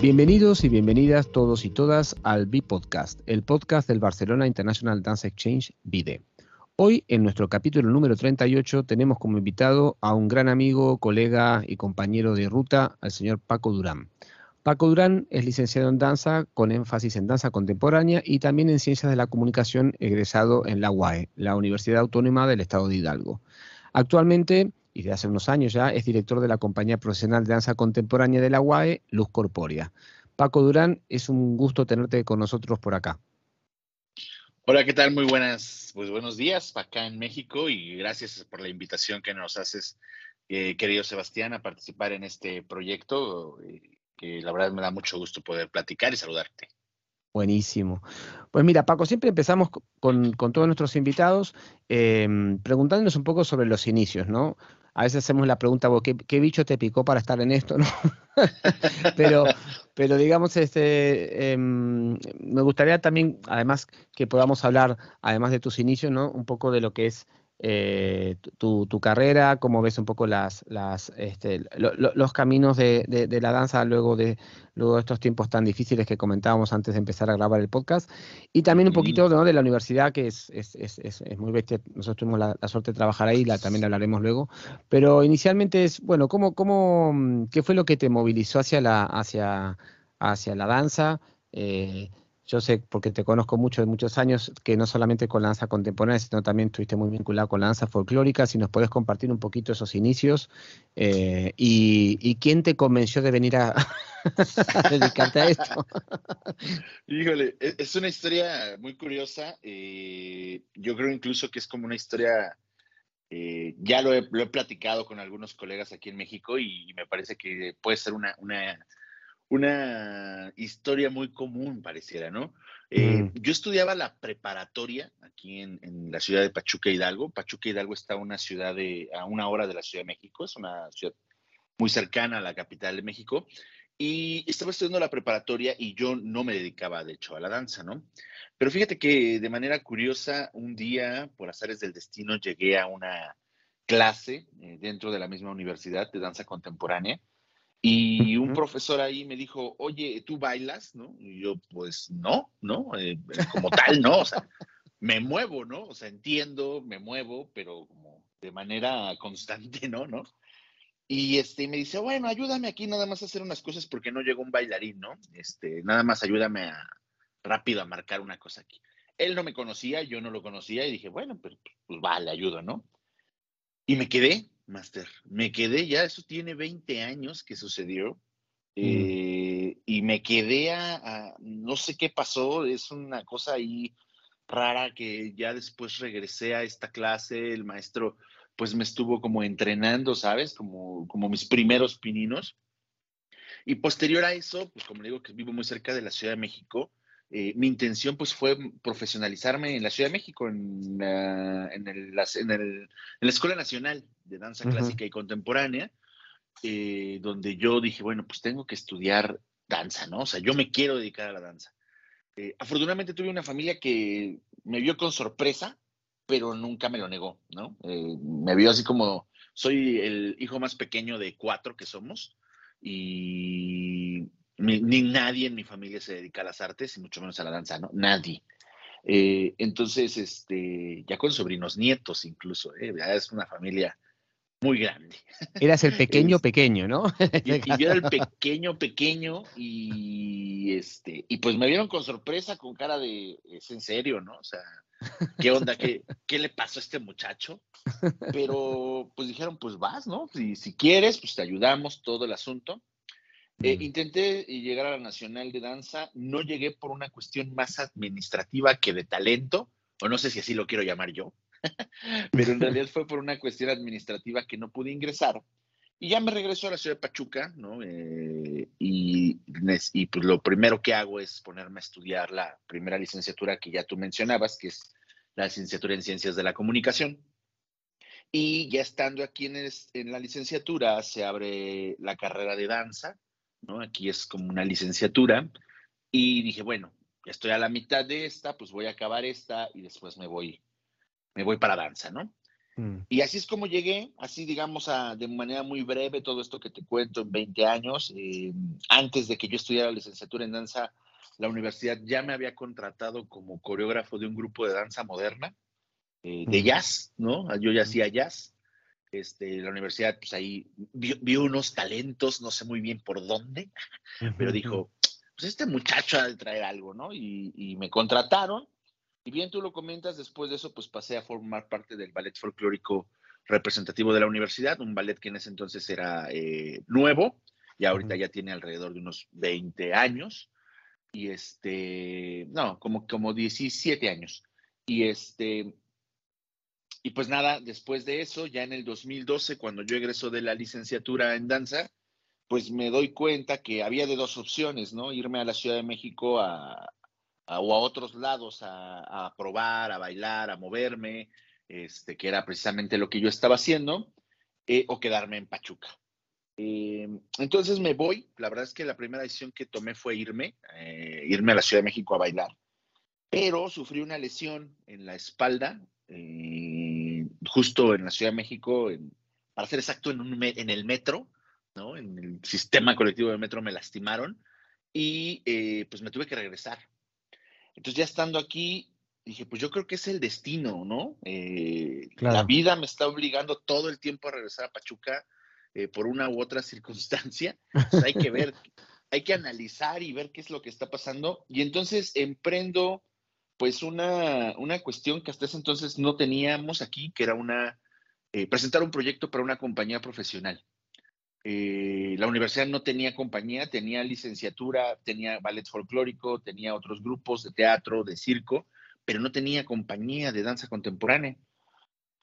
Bienvenidos y bienvenidas todos y todas al B-Podcast, el podcast del Barcelona International Dance Exchange, BIDE. Hoy, en nuestro capítulo número 38, tenemos como invitado a un gran amigo, colega y compañero de ruta, al señor Paco Durán. Paco Durán es licenciado en danza con énfasis en danza contemporánea y también en ciencias de la comunicación egresado en la UAE, la Universidad Autónoma del Estado de Hidalgo. Actualmente, y desde hace unos años ya, es director de la compañía profesional de danza contemporánea de la UAE, Luz Corpórea. Paco Durán, es un gusto tenerte con nosotros por acá. Hola, ¿qué tal? Muy buenas, pues buenos días acá en México y gracias por la invitación que nos haces, eh, querido Sebastián, a participar en este proyecto. Eh, que la verdad me da mucho gusto poder platicar y saludarte. Buenísimo. Pues mira, Paco, siempre empezamos con, todos nuestros invitados em, preguntándonos un poco sobre los inicios, ¿no? A veces hacemos la pregunta, ¿qué, bicho te picó para estar en esto? ¿no? pero, pero digamos, este, em, me gustaría también, además, que podamos hablar, además de tus inicios, ¿no? Un poco de lo que es eh, tu, carrera, cómo ves un poco las, las, este, los caminos de, la danza luego de, luego estos tiempos tan difíciles que comentábamos antes de empezar a grabar el podcast, y también un poquito de la universidad, que es, es, es, es muy bestia, nosotros tuvimos la, suerte de trabajar ahí, la, también hablaremos luego, pero inicialmente es, bueno, ¿cómo, cómo, ¿qué fue lo que te movilizó hacia la, hacia, hacia la danza? Eh, yo sé, porque te conozco mucho de muchos años, que no solamente con la danza contemporánea, sino también estuviste muy vinculado con la danza folclórica. Si nos puedes compartir un poquito esos inicios eh, y, quién te convenció de venir a, dedicarte a esto. Híjole, e, es una historia muy curiosa. Eh, yo creo incluso que es como una historia, eh, ya lo he, platicado con algunos colegas aquí en México y, me parece que puede ser una historia muy común, pareciera, ¿no? Eh, mm. Yo estudiaba la preparatoria aquí en, la ciudad de Pachuca Hidalgo. Pachuca Hidalgo está una ciudad de, a una hora de la Ciudad de México, es una ciudad muy cercana a la capital de México. Y estaba estudiando la preparatoria y yo no me dedicaba, de hecho, a la danza, ¿no? Pero fíjate que de manera curiosa, un día, por azares del destino, llegué a una clase eh, dentro de la misma universidad de danza contemporánea y un profesor ahí me dijo, oye, ¿tú bailas? ¿No? Y yo, pues no, ¿no? Eh, como tal, no, o sea, me muevo, ¿no? O sea, entiendo, me muevo, pero como de manera constante, ¿no? ¿No? Y este, me dice, bueno, ayúdame aquí nada más a hacer unas cosas porque no llegó un bailarín, ¿no? Este, nada más ayúdame a, rápido a marcar una cosa aquí. Él no me conocía, yo no lo conocía y dije, bueno, pero pues vale, ayudo, ¿no? Y me quedé, Master. Me quedé ya, eso tiene 20 años que sucedió. Mm. Eh, y me quedé a, no sé qué pasó, es una cosa ahí rara que ya después regresé a esta clase, el maestro pues me estuvo como entrenando, ¿sabes? Como, como mis primeros pininos. Y posterior a eso, pues como digo que vivo muy cerca de la Ciudad de México, eh, mi intención pues fue profesionalizarme en la Ciudad de México, en, en, la Escuela Nacional de Danza Clásica y Contemporánea, eh, donde yo dije, bueno, pues tengo que estudiar danza, ¿no? O sea, yo me quiero dedicar a la danza. Eh, afortunadamente tuve una familia que me vio con sorpresa, pero nunca me lo negó, ¿no? me vio así como, soy el hijo más pequeño de cuatro que somos, y ni, nadie en mi familia se dedica a las artes y mucho menos a la danza, ¿no? Nadie. Eh, entonces, este, ya con sobrinos nietos incluso, ¿eh? es una familia muy grande. Eras el pequeño pequeño, ¿no? y, yo era el pequeño pequeño y este, y pues me vieron con sorpresa, con cara de, es en serio, ¿no? O sea, ¿qué onda? ¿Qué, qué le pasó a este muchacho? Pero pues dijeron, pues vas, ¿no? Si, si quieres, pues te ayudamos, todo el asunto. Eh, intenté llegar a la Nacional de Danza, no llegué por una cuestión más administrativa que de talento, o no sé si así lo quiero llamar yo, pero en realidad fue por una cuestión administrativa que no pude ingresar. Y ya me regreso a la ciudad de Pachuca, ¿no? Eh, y, y pues lo primero que hago es ponerme a estudiar la primera licenciatura que ya tú mencionabas, que es la licenciatura en Ciencias de la Comunicación. Y ya estando aquí en, en la licenciatura, se abre la carrera de danza, Aquí es como una licenciatura. Y dije, bueno, estoy a la mitad de esta, pues voy a acabar esta y después me voy, me voy para danza, ¿no? Mm. Y así es como llegué, así digamos a, de manera muy breve todo esto que te cuento en 20 años. Eh, antes de que yo estudiara licenciatura en danza, la universidad ya me había contratado como coreógrafo de un grupo de danza moderna, eh, de jazz, ¿no? Yo ya hacía jazz. Este, la universidad, pues ahí vio, unos talentos, no sé muy bien por dónde, pero dijo, pues este muchacho ha de traer algo, ¿no? Y, y, me contrataron. Y bien tú lo comentas, después de eso, pues pasé a formar parte del ballet folclórico representativo de la universidad, un ballet que en ese entonces era eh, nuevo, y ahorita ya tiene alrededor de unos 20 años y este, no, como, como 17 años. Y este, y pues nada, después de eso, ya en el 2012, cuando yo egreso de la licenciatura en danza, pues me doy cuenta que había de dos opciones, ¿no? Irme a la Ciudad de México a, o a otros lados a, a, probar, a bailar, a moverme, este, que era precisamente lo que yo estaba haciendo, eh, o quedarme en Pachuca. Eh, entonces me voy. La verdad es que la primera decisión que tomé fue irme, eh, irme a la Ciudad de México a bailar. Pero sufrí una lesión en la espalda, eh, justo en la Ciudad de México, para ser exacto, en, un, en el metro, ¿no? En el sistema colectivo de metro me lastimaron y pues me tuve que regresar. Entonces ya estando aquí, dije, pues yo creo que es el destino, ¿no? La vida me está obligando todo el tiempo a regresar a Pachuca eh, por una u otra circunstancia. Pues hay que ver, hay que analizar y ver qué es lo que está pasando. Y entonces emprendo pues una, una cuestión que hasta ese entonces no teníamos aquí, que era una, eh, presentar un proyecto para una compañía profesional. Eh, la universidad no tenía compañía, tenía licenciatura, tenía ballet folclórico, tenía otros grupos de teatro, de circo, pero no tenía compañía de danza contemporánea.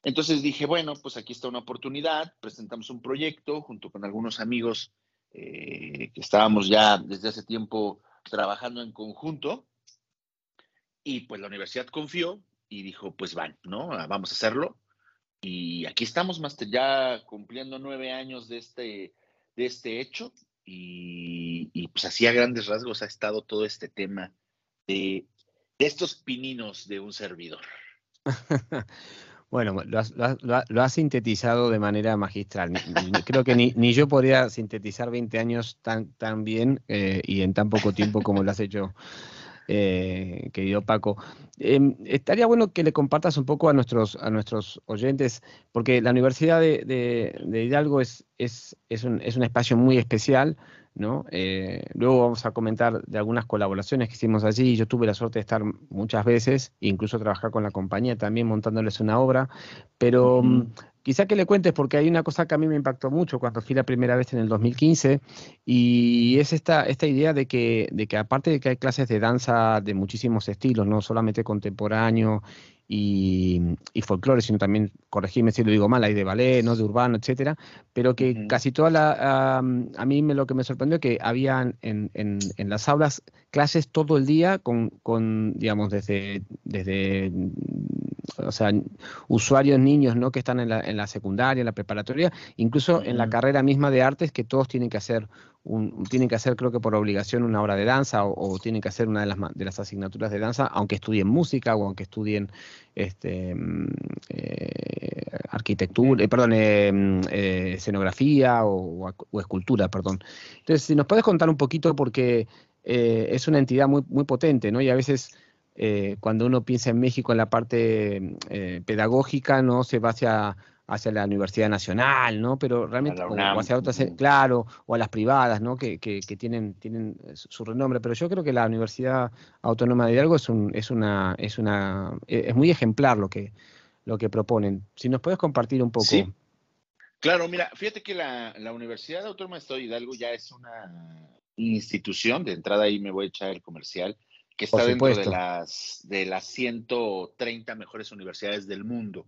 Entonces dije, bueno, pues aquí está una oportunidad, presentamos un proyecto junto con algunos amigos eh, que estábamos ya desde hace tiempo trabajando en conjunto y pues la universidad confió y dijo, pues van, ¿no? Ah, vamos a hacerlo. Y aquí estamos, Master, ya cumpliendo nueve años de este, de este hecho y, pues así a grandes rasgos ha estado todo este tema de, de estos pininos de un servidor. Bueno, lo has, sintetizado de manera magistral. Creo que ni, yo podría sintetizar 20 años tan, tan bien eh, y en tan poco tiempo como lo has hecho, eh, querido Paco. Em, estaría bueno que le compartas un poco a nuestros, a nuestros oyentes, porque la Universidad de, Hidalgo es, es, es, un, es un espacio muy especial ¿no? Eh, luego vamos a comentar de algunas colaboraciones que hicimos allí. Yo tuve la suerte de estar muchas veces, incluso trabajar con la compañía también montándoles una obra, pero quizá que le cuentes porque hay una cosa que a mí me impactó mucho cuando fui la primera vez en el 2015 y es esta, esta idea de que, de que aparte de que hay clases de danza de muchísimos estilos, no solamente contemporáneo y, y folclore, sino también, corregime si lo digo mal, hay de ballet, ¿no? de urbano, etcétera, pero que casi toda la, a mí me, lo que me sorprendió que habían en, en, en, las aulas clases todo el día con, con digamos, desde, desde o sea, usuarios niños ¿no? que están en la, en la secundaria, en la preparatoria, incluso en la carrera misma de artes que todos tienen que hacer un, tienen que hacer creo que por obligación una obra de danza o, tienen que hacer una de las, de las asignaturas de danza, aunque estudien música o aunque estudien este, mm, eh, arquitectura, eh, perdón, eh, mm, escenografía o, o, escultura, perdón. Entonces, si nos puedes contar un poquito porque es una entidad muy, muy potente, ¿no? Y a veces eh, cuando uno piensa en México en la parte eh, pedagógica, ¿no? Se va hacia, hacia la Universidad Nacional, ¿no? Pero realmente, o, hacia otras, eh, claro, o a las privadas, ¿no? Que, que, tienen, tienen su renombre. Pero yo creo que la Universidad Autónoma de Hidalgo es, un, es, una, es, una, e, es muy ejemplar lo que, lo que proponen. Si nos puedes compartir un poco. Sí. Claro, mira, fíjate que la, la Universidad Autónoma de Hidalgo ya es una institución, de entrada ahí me voy a echar el comercial, que está dentro de las, de las 130 mejores universidades del mundo,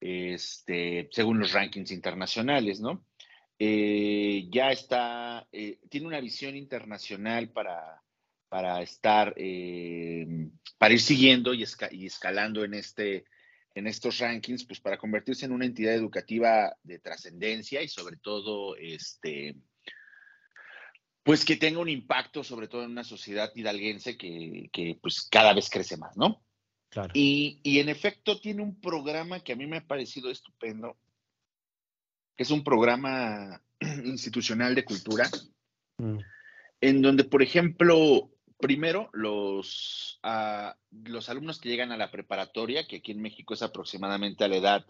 este, según los rankings internacionales, ¿no? Eh, ya está, eh, tiene una visión internacional para, para estar, eh, para ir siguiendo y, y, escalando en, este, en estos rankings, pues para convertirse en una entidad educativa de trascendencia y sobre todo, este, pues que tenga un impacto sobre todo en una sociedad hidalguense que, que pues cada vez crece más, ¿no? Claro. Y, y, en efecto tiene un programa que a mí me ha parecido estupendo, que es un programa institucional de cultura, mm. en donde, por ejemplo, primero los, uh, los alumnos que llegan a la preparatoria, que aquí en México es aproximadamente a la edad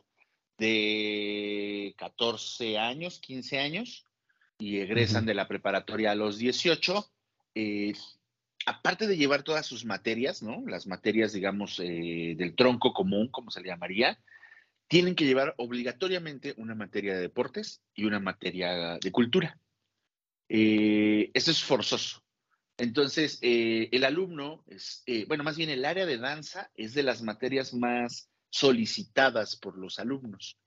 de 14 años, 15 años, y egresan de la preparatoria a los 18. Eh, aparte de llevar todas sus materias, ¿no? Las materias, digamos, eh, del tronco común, como se le llamaría, tienen que llevar obligatoriamente una materia de deportes y una materia de cultura. Eh, eso es forzoso. Entonces, el alumno, es, bueno, más bien el área de danza es de las materias más solicitadas por los alumnos.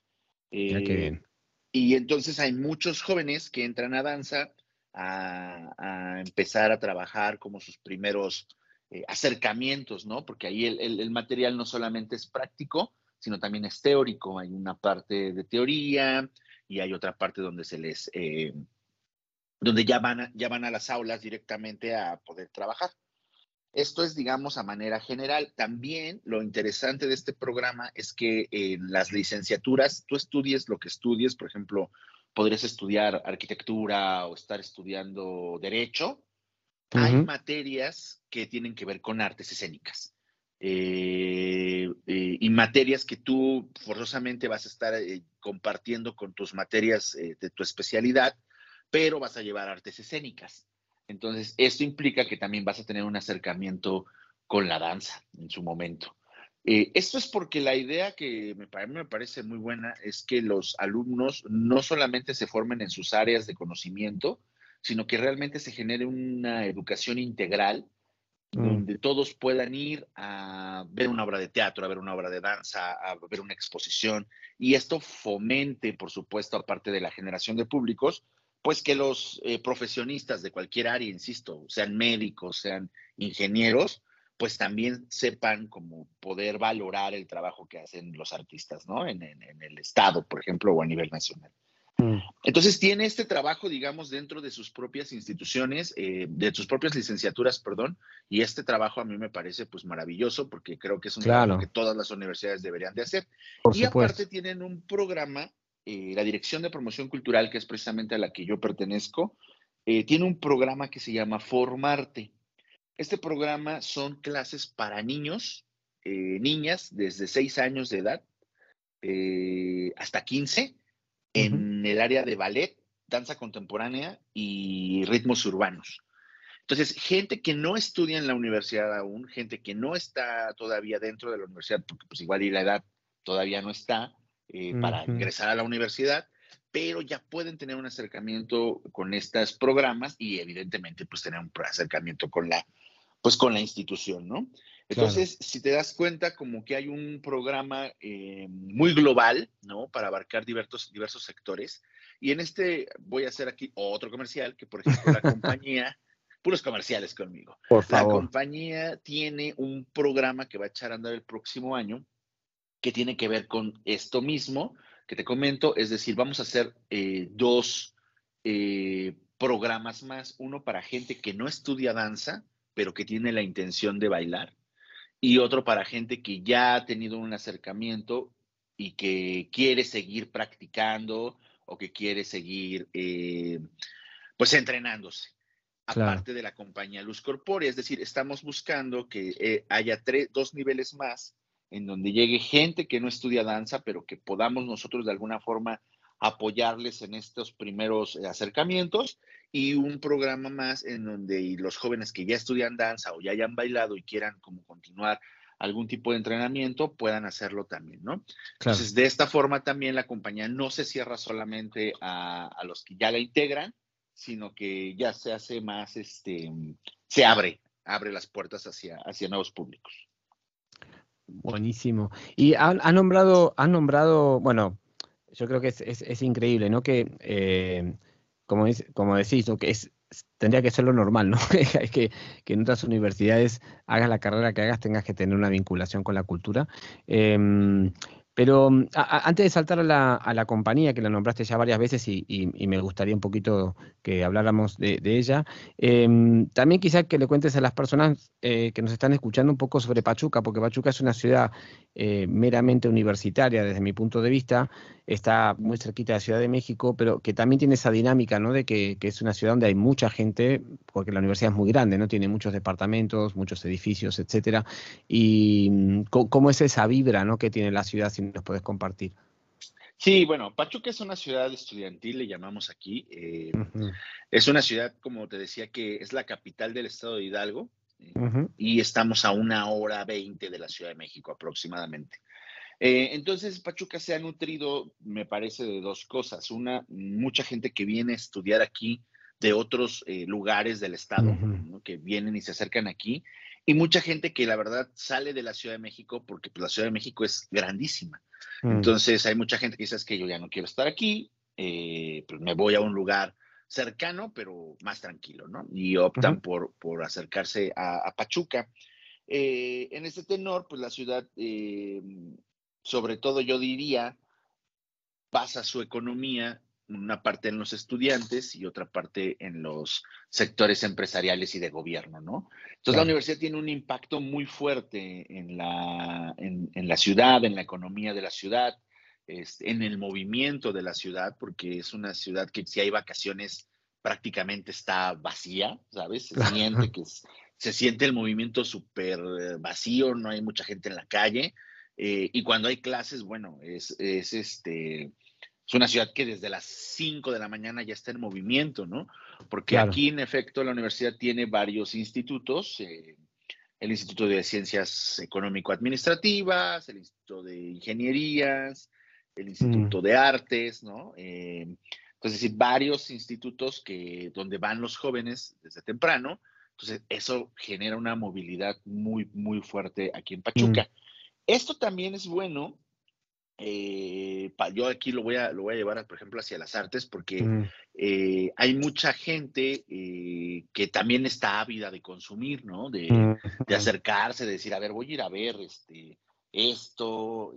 Eh, y entonces hay muchos jóvenes que entran a danza a, empezar a trabajar como sus primeros eh, acercamientos, ¿no? Porque ahí el, material no solamente es práctico, sino también es teórico. Hay una parte de teoría y hay otra parte donde se les, eh, donde ya van, ya van a las aulas directamente a poder trabajar. Esto es, digamos, a manera general. También lo interesante de este programa es que en las licenciaturas tú estudies lo que estudies, por ejemplo, podrías estudiar arquitectura o estar estudiando derecho. Hay materias que tienen que ver con artes escénicas. Eh, eh, y materias que tú forzosamente vas a estar eh, compartiendo con tus materias de tu especialidad, pero vas a llevar artes escénicas. Entonces, esto implica que también vas a tener un acercamiento con la danza en su momento. Eh, esto es porque la idea que me, a mí me parece muy buena es que los alumnos no solamente se formen en sus áreas de conocimiento, sino que realmente se genere una educación integral mm. donde todos puedan ir a ver una obra de teatro, a ver una obra de danza, a ver una exposición, y esto fomente, por supuesto, aparte de la generación de públicos, pues que los eh, profesionistas de cualquier área, insisto, sean médicos, sean ingenieros, pues también sepan cómo poder valorar el trabajo que hacen los artistas, ¿no? En, el Estado, por ejemplo, o a nivel nacional. Mm. Entonces tiene este trabajo, digamos, dentro de sus propias instituciones, eh, de sus propias licenciaturas, perdón, y este trabajo a mí me parece pues maravilloso porque creo que es un trabajo que todas las universidades deberían de hacer. y aparte tienen un programa eh, la Dirección de Promoción Cultural, que es precisamente a la que yo pertenezco, eh, tiene un programa que se llama Formarte. Este programa son clases para niños, eh, niñas desde 6 años de edad hasta 15 en el área de ballet, danza contemporánea y ritmos urbanos. Entonces, gente que no estudia en la universidad aún, gente que no está todavía dentro de la universidad, porque pues igual y la edad todavía no está, eh, para ingresar a la universidad, pero ya pueden tener un acercamiento con estos programas y evidentemente pues tener un acercamiento con la, pues con la institución, ¿no? Entonces, si te das cuenta, como que hay un programa eh, muy global, ¿no? Para abarcar diversos, diversos sectores. Y en este voy a hacer aquí otro comercial, que por ejemplo la compañía, puros comerciales conmigo. Por favor. La compañía tiene un programa que va a echar a andar el próximo año, que tiene que ver con esto mismo que te comento, es decir, vamos a hacer eh, dos eh, programas más, uno para gente que no estudia danza, pero que tiene la intención de bailar, y otro para gente que ya ha tenido un acercamiento y que quiere seguir practicando o que quiere seguir eh, pues entrenándose. Aparte de la compañía Luz Corpórea, es decir, estamos buscando que haya tres, dos niveles más en donde llegue gente que no estudia danza, pero que podamos nosotros de alguna forma apoyarles en estos primeros eh, acercamientos y un programa más en donde los jóvenes que ya estudian danza o ya hayan bailado y quieran como continuar algún tipo de entrenamiento puedan hacerlo también, ¿no? Entonces, de esta forma también la compañía no se cierra solamente a, a, los que ya la integran, sino que ya se hace más, este, se abre, abre las puertas hacia, hacia nuevos públicos. Buenísimo. Y ha, nombrado, ha nombrado, bueno, yo creo que es, increíble, ¿no? Que, eh, como, como decís, que es, tendría que ser lo normal, ¿no? es que, que, en otras universidades hagas la carrera que hagas, tengas que tener una vinculación con la cultura. Em, Pero mm, antes de saltar a la, compañía, que la nombraste ya varias veces y, me gustaría un poquito que habláramos de, ella, em, también quizá que le cuentes a las personas eh, que nos están escuchando un poco sobre Pachuca, porque Pachuca es una ciudad eh, meramente universitaria desde mi punto de vista, está muy cerquita de la Ciudad de México, pero que también tiene esa dinámica, ¿no? De que, es una ciudad donde hay mucha gente, porque la universidad es muy grande, ¿no? Tiene muchos departamentos, muchos edificios, etcétera. Y mm, cómo es esa vibra, ¿no? Que tiene la ciudad, nos puedes compartir. Sí, bueno, Pachuca es una ciudad estudiantil, le llamamos aquí. Eh, es una ciudad, como te decía, que es la capital del estado de Hidalgo eh, y estamos a una hora veinte de la Ciudad de México aproximadamente. Eh, entonces, Pachuca se ha nutrido, me parece, de dos cosas. Una, mucha gente que viene a estudiar aquí de otros lugares del estado, que vienen y se acercan aquí, y mucha gente que la verdad sale de la Ciudad de México porque pues, la Ciudad de México es grandísima. Mm. Entonces, hay mucha gente que dice que yo ya no quiero estar aquí, eh, pues me voy a un lugar cercano, pero más tranquilo, ¿no? Y optan por, por acercarse a, Pachuca. en este tenor, pues la ciudad sobre todo yo diría, basa su economía una parte en los estudiantes y otra parte en los sectores empresariales y de gobierno, ¿no? Entonces la universidad tiene un impacto muy fuerte en la, en, la ciudad, en la economía de la ciudad, este, en el movimiento de la ciudad, porque es una ciudad que si hay vacaciones prácticamente está vacía, ¿sabes? Se siente que se siente el movimiento súper vacío, no hay mucha gente en la calle. Eh, y cuando hay clases, bueno, es, es, este, es una ciudad que desde las 5 de la mañana ya está en movimiento, ¿no? Porque aquí, en efecto, la universidad tiene varios institutos. Eh, el Instituto de Ciencias Económico-Administrativas, el Instituto de Ingenierías, el Instituto mm. de Artes, ¿no? Eh, entonces, varios institutos que, donde van los jóvenes desde temprano. Entonces, eso genera una movilidad muy, muy fuerte aquí en Pachuca. Mm. Esto también es bueno. Eh, yo aquí lo voy, a, lo voy a llevar, por ejemplo, hacia las artes, porque mm. eh, hay mucha gente eh, que también está ávida de consumir, ¿no? De, de, acercarse, de decir, a ver, voy a ir a ver este, esto,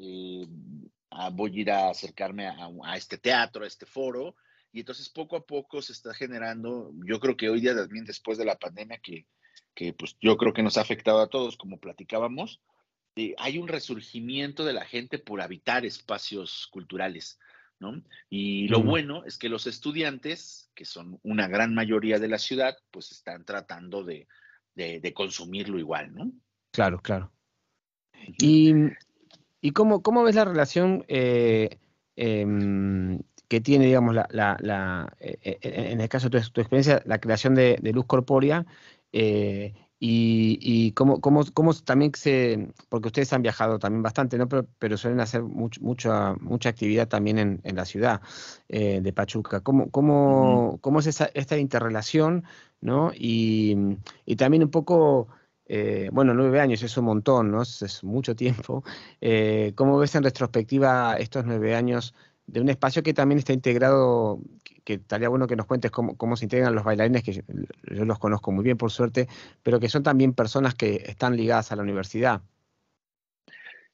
ah, voy a ir a acercarme a, a, este teatro, a este foro. Y entonces poco a poco se está generando, yo creo que hoy día también después de la pandemia, que, que pues yo creo que nos ha afectado a todos, como platicábamos, eh, hay un resurgimiento de la gente por habitar espacios culturales, ¿no? Y lo bueno es que los estudiantes, que son una gran mayoría de la ciudad, pues están tratando de, consumirlo igual, ¿no? Claro, claro. ¿Y, cómo, cómo, ves la relación eh, em, que tiene, digamos, la, eh, en el caso de tu, experiencia, la creación de, luz corpórea y, cómo, cómo, cómo, también se, porque ustedes han viajado también bastante, ¿no? Pero, pero suelen hacer mucha, mucha actividad también en, en la ciudad eh, de Pachuca. ¿Cómo, cómo, cómo es esa, esta interrelación, ¿no? Y, y también un poco, eh, bueno, nueve años es un montón, ¿no? Es, mucho tiempo. Eh, ¿Cómo ves en retrospectiva estos nueve años de un espacio que también está integrado, que, estaría bueno que nos cuentes cómo, cómo, se integran los bailarines, que yo, los conozco muy bien por suerte, pero que son también personas que están ligadas a la universidad.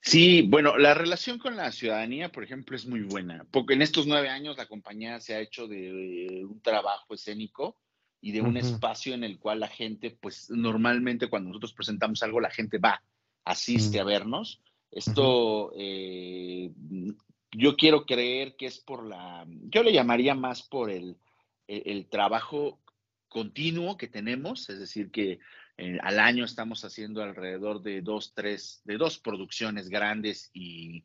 Sí, bueno, la relación con la ciudadanía, por ejemplo, es muy buena, porque en estos nueve años la compañía se ha hecho de un trabajo escénico y de un espacio en el cual la gente, pues normalmente cuando nosotros presentamos algo, la gente va, asiste a vernos. Esto eh, yo quiero creer que es por la, yo le llamaría más por el, el, trabajo continuo que tenemos, es decir, que eh, al año estamos haciendo alrededor de dos, tres, de dos producciones grandes y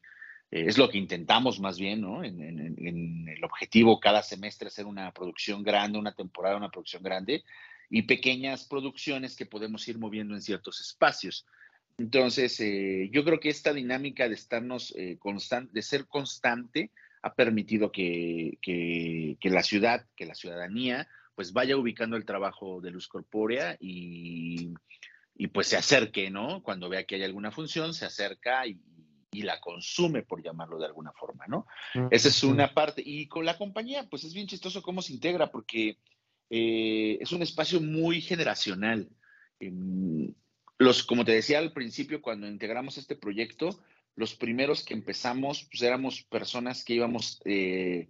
eh, es lo que intentamos más bien, ¿no? En, en, el objetivo cada semestre hacer una producción grande, una temporada, una producción grande y pequeñas producciones que podemos ir moviendo en ciertos espacios. Entonces, eh, yo creo que esta dinámica de estarnos eh, de ser constante, ha permitido que, la ciudad, que la ciudadanía, pues vaya ubicando el trabajo de luz corpórea y, pues se acerque, ¿no? Cuando vea que hay alguna función, se acerca y, la consume, por llamarlo de alguna forma, ¿no? Esa es una parte. Y con la compañía, pues es bien chistoso cómo se integra, porque eh, es un espacio muy generacional. Em, los, como te decía al principio, cuando integramos este proyecto, los primeros que empezamos, pues éramos personas que íbamos eh,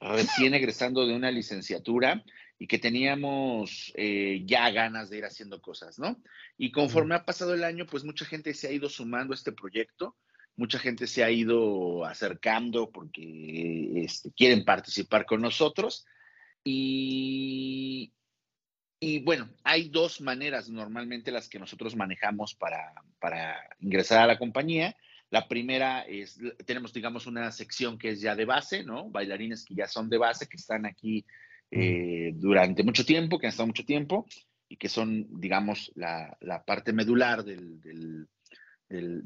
recién egresando de una licenciatura y que teníamos eh, ya ganas de ir haciendo cosas, ¿no? Y conforme ha pasado el año, pues mucha gente se ha ido sumando a este proyecto, mucha gente se ha ido acercando porque este, quieren participar con nosotros. Y, y bueno, hay dos maneras normalmente las que nosotros manejamos para, para ingresar a la compañía. La primera es, tenemos, digamos, una sección que es ya de base, ¿no? Bailarines que ya son de base, que están aquí eh, durante mucho tiempo, que han estado mucho tiempo y que son, digamos, la, la parte medular del, del,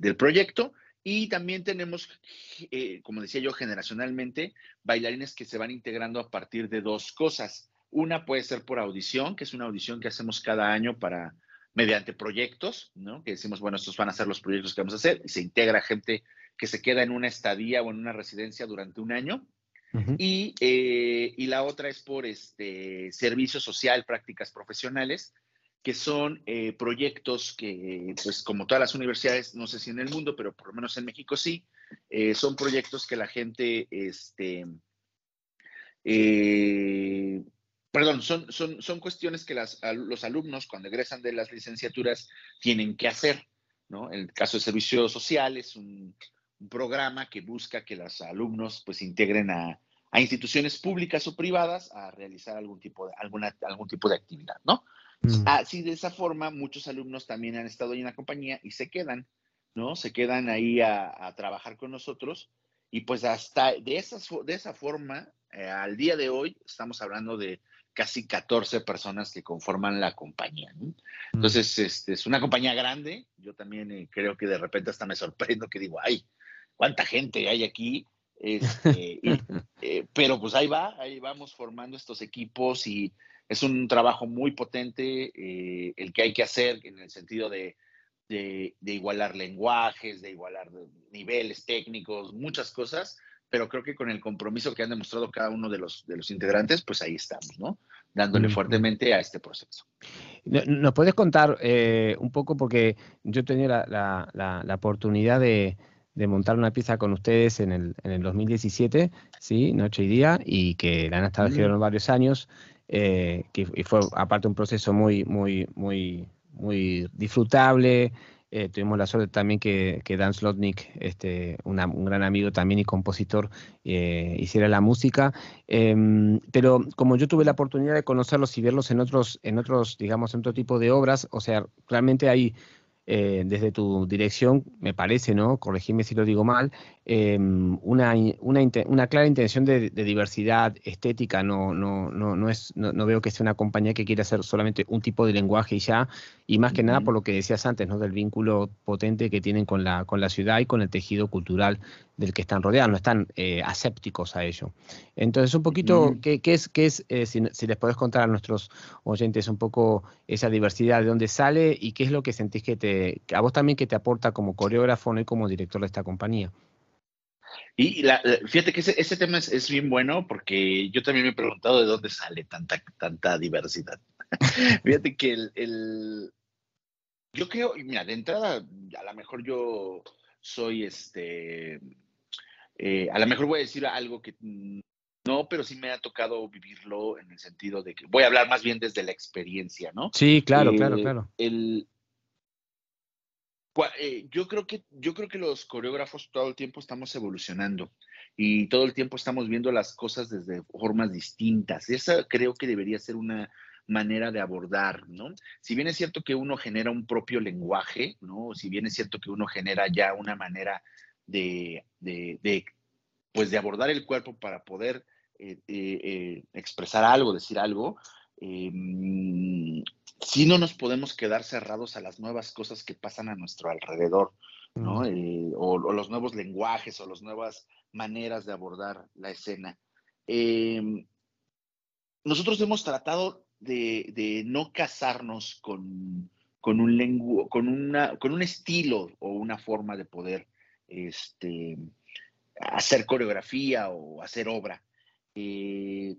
del, proyecto. Y también tenemos, eh, como decía yo, generacionalmente, bailarines que se van integrando a partir de dos cosas. Una puede ser por audición, que es una audición que hacemos cada año para, mediante proyectos, ¿no? Que decimos, bueno, estos van a ser los proyectos que vamos a hacer y se integra gente que se queda en una estadía o en una residencia durante un año. y, eh, y, la otra es por este servicio social, prácticas profesionales, que son eh, proyectos que, pues como todas las universidades, no sé si en el mundo, pero por lo menos en México sí, eh, son proyectos que la gente, este, perdón, son, son, son cuestiones que las, los alumnos cuando egresan de las licenciaturas tienen que hacer, ¿no? En el caso de servicio social es un, programa que busca que los alumnos pues integren a, a, instituciones públicas o privadas a realizar algún tipo de, alguna, algún tipo de actividad, ¿no? Mm. Así de esa forma muchos alumnos también han estado ahí en la compañía y se quedan, ¿no? Se quedan ahí a, a trabajar con nosotros y pues hasta de, esas, de esa forma, eh, al día de hoy, estamos hablando de casi 14 personas que conforman la compañía. ¿no? Mm. Entonces, este, es una compañía grande. Yo también eh, creo que de repente hasta me sorprendo que digo, ay, ¿cuánta gente hay aquí? Este, eh, pero pues ahí va, ahí vamos formando estos equipos y es un trabajo muy potente eh, el que hay que hacer en el sentido de, de, de igualar lenguajes, de igualar niveles técnicos, muchas cosas pero creo que con el compromiso que han demostrado cada uno de los, de los integrantes, pues ahí estamos, ¿no? Dándole fuertemente a este proceso. ¿Nos puedes contar eh, un poco, porque yo tenía la, la, la, oportunidad de, de, montar una pieza con ustedes en el, en el 2017, ¿sí? Noche y Día, y que la han estado haciendo varios años, eh, que y fue aparte un proceso muy, muy, muy, muy disfrutable, eh, tuvimos la suerte también que, que Dan Slotnick, este, un gran amigo también y compositor, eh, hiciera la música. Em, pero como yo tuve la oportunidad de conocerlos y verlos en otros, en otros, digamos, en otro tipo de obras, o sea, realmente hay eh, desde tu dirección, me parece, ¿no? Corregime si lo digo mal, em, una, una, una, clara intención de, diversidad estética. No, no, no, no, es, no, veo que sea una compañía que quiera hacer solamente un tipo de lenguaje y ya, y más que nada por lo que decías antes, ¿no? Del vínculo potente que tienen con la, con la ciudad y con el tejido cultural del que están rodeados, no están eh, asépticos a ello. Entonces, un poquito, ¿qué, ¿qué, es, qué es eh, si, les podés contar a nuestros oyentes un poco esa diversidad, de dónde sale y qué es lo que sentís que te, a vos también que te aporta como coreógrafo y como director de esta compañía? Y la, fíjate que ese, ese tema es, es, bien bueno porque yo también me he preguntado de dónde sale tanta, tanta diversidad. fíjate que el, el, yo creo, mira, de entrada, a lo mejor yo soy este, eh, a lo mejor voy a decir algo que no, pero sí me ha tocado vivirlo en el sentido de que voy a hablar más bien desde la experiencia, ¿no? Sí, claro, claro, eh, claro. El, eh, yo creo que yo creo que los coreógrafos todo el tiempo estamos evolucionando y todo el tiempo estamos viendo las cosas desde formas distintas. Esa creo que debería ser una manera de abordar, ¿no? Si bien es cierto que uno genera un propio lenguaje, ¿no? Si bien es cierto que uno genera ya una manera de, de, pues de abordar el cuerpo para poder eh, eh, expresar algo, decir algo, em, si no nos podemos quedar cerrados a las nuevas cosas que pasan a nuestro alrededor, ¿no? Eh, o, los nuevos lenguajes o las nuevas maneras de abordar la escena. Em, nosotros hemos tratado de, no casarnos con, con un con, una, con un estilo o una forma de poder este, hacer coreografía o hacer obra. Eh,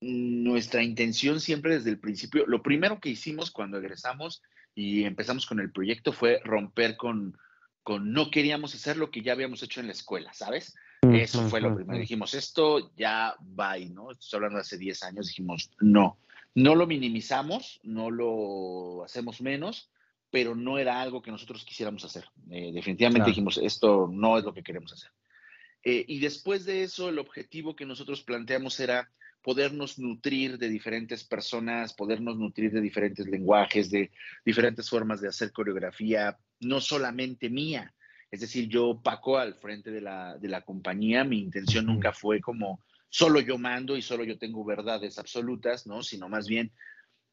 nuestra intención siempre desde el principio, lo primero que hicimos cuando egresamos y empezamos con el proyecto fue romper con, con no queríamos hacer lo que ya habíamos hecho en la escuela, ¿sabes? Eso fue lo primero. Dijimos, esto ya va, ¿no? Estoy hablando de hace 10 años, dijimos, no, no lo minimizamos, no lo hacemos menos, pero no era algo que nosotros quisiéramos hacer. Eh, definitivamente dijimos, esto no es lo que queremos hacer. Eh, y después de eso, el objetivo que nosotros planteamos era podernos nutrir de diferentes personas, podernos nutrir de diferentes lenguajes, de diferentes formas de hacer coreografía, no solamente mía. Es decir, yo, Paco, al frente de la, de la compañía, mi intención nunca fue como solo yo mando y solo yo tengo verdades absolutas, ¿no? Sino más bien,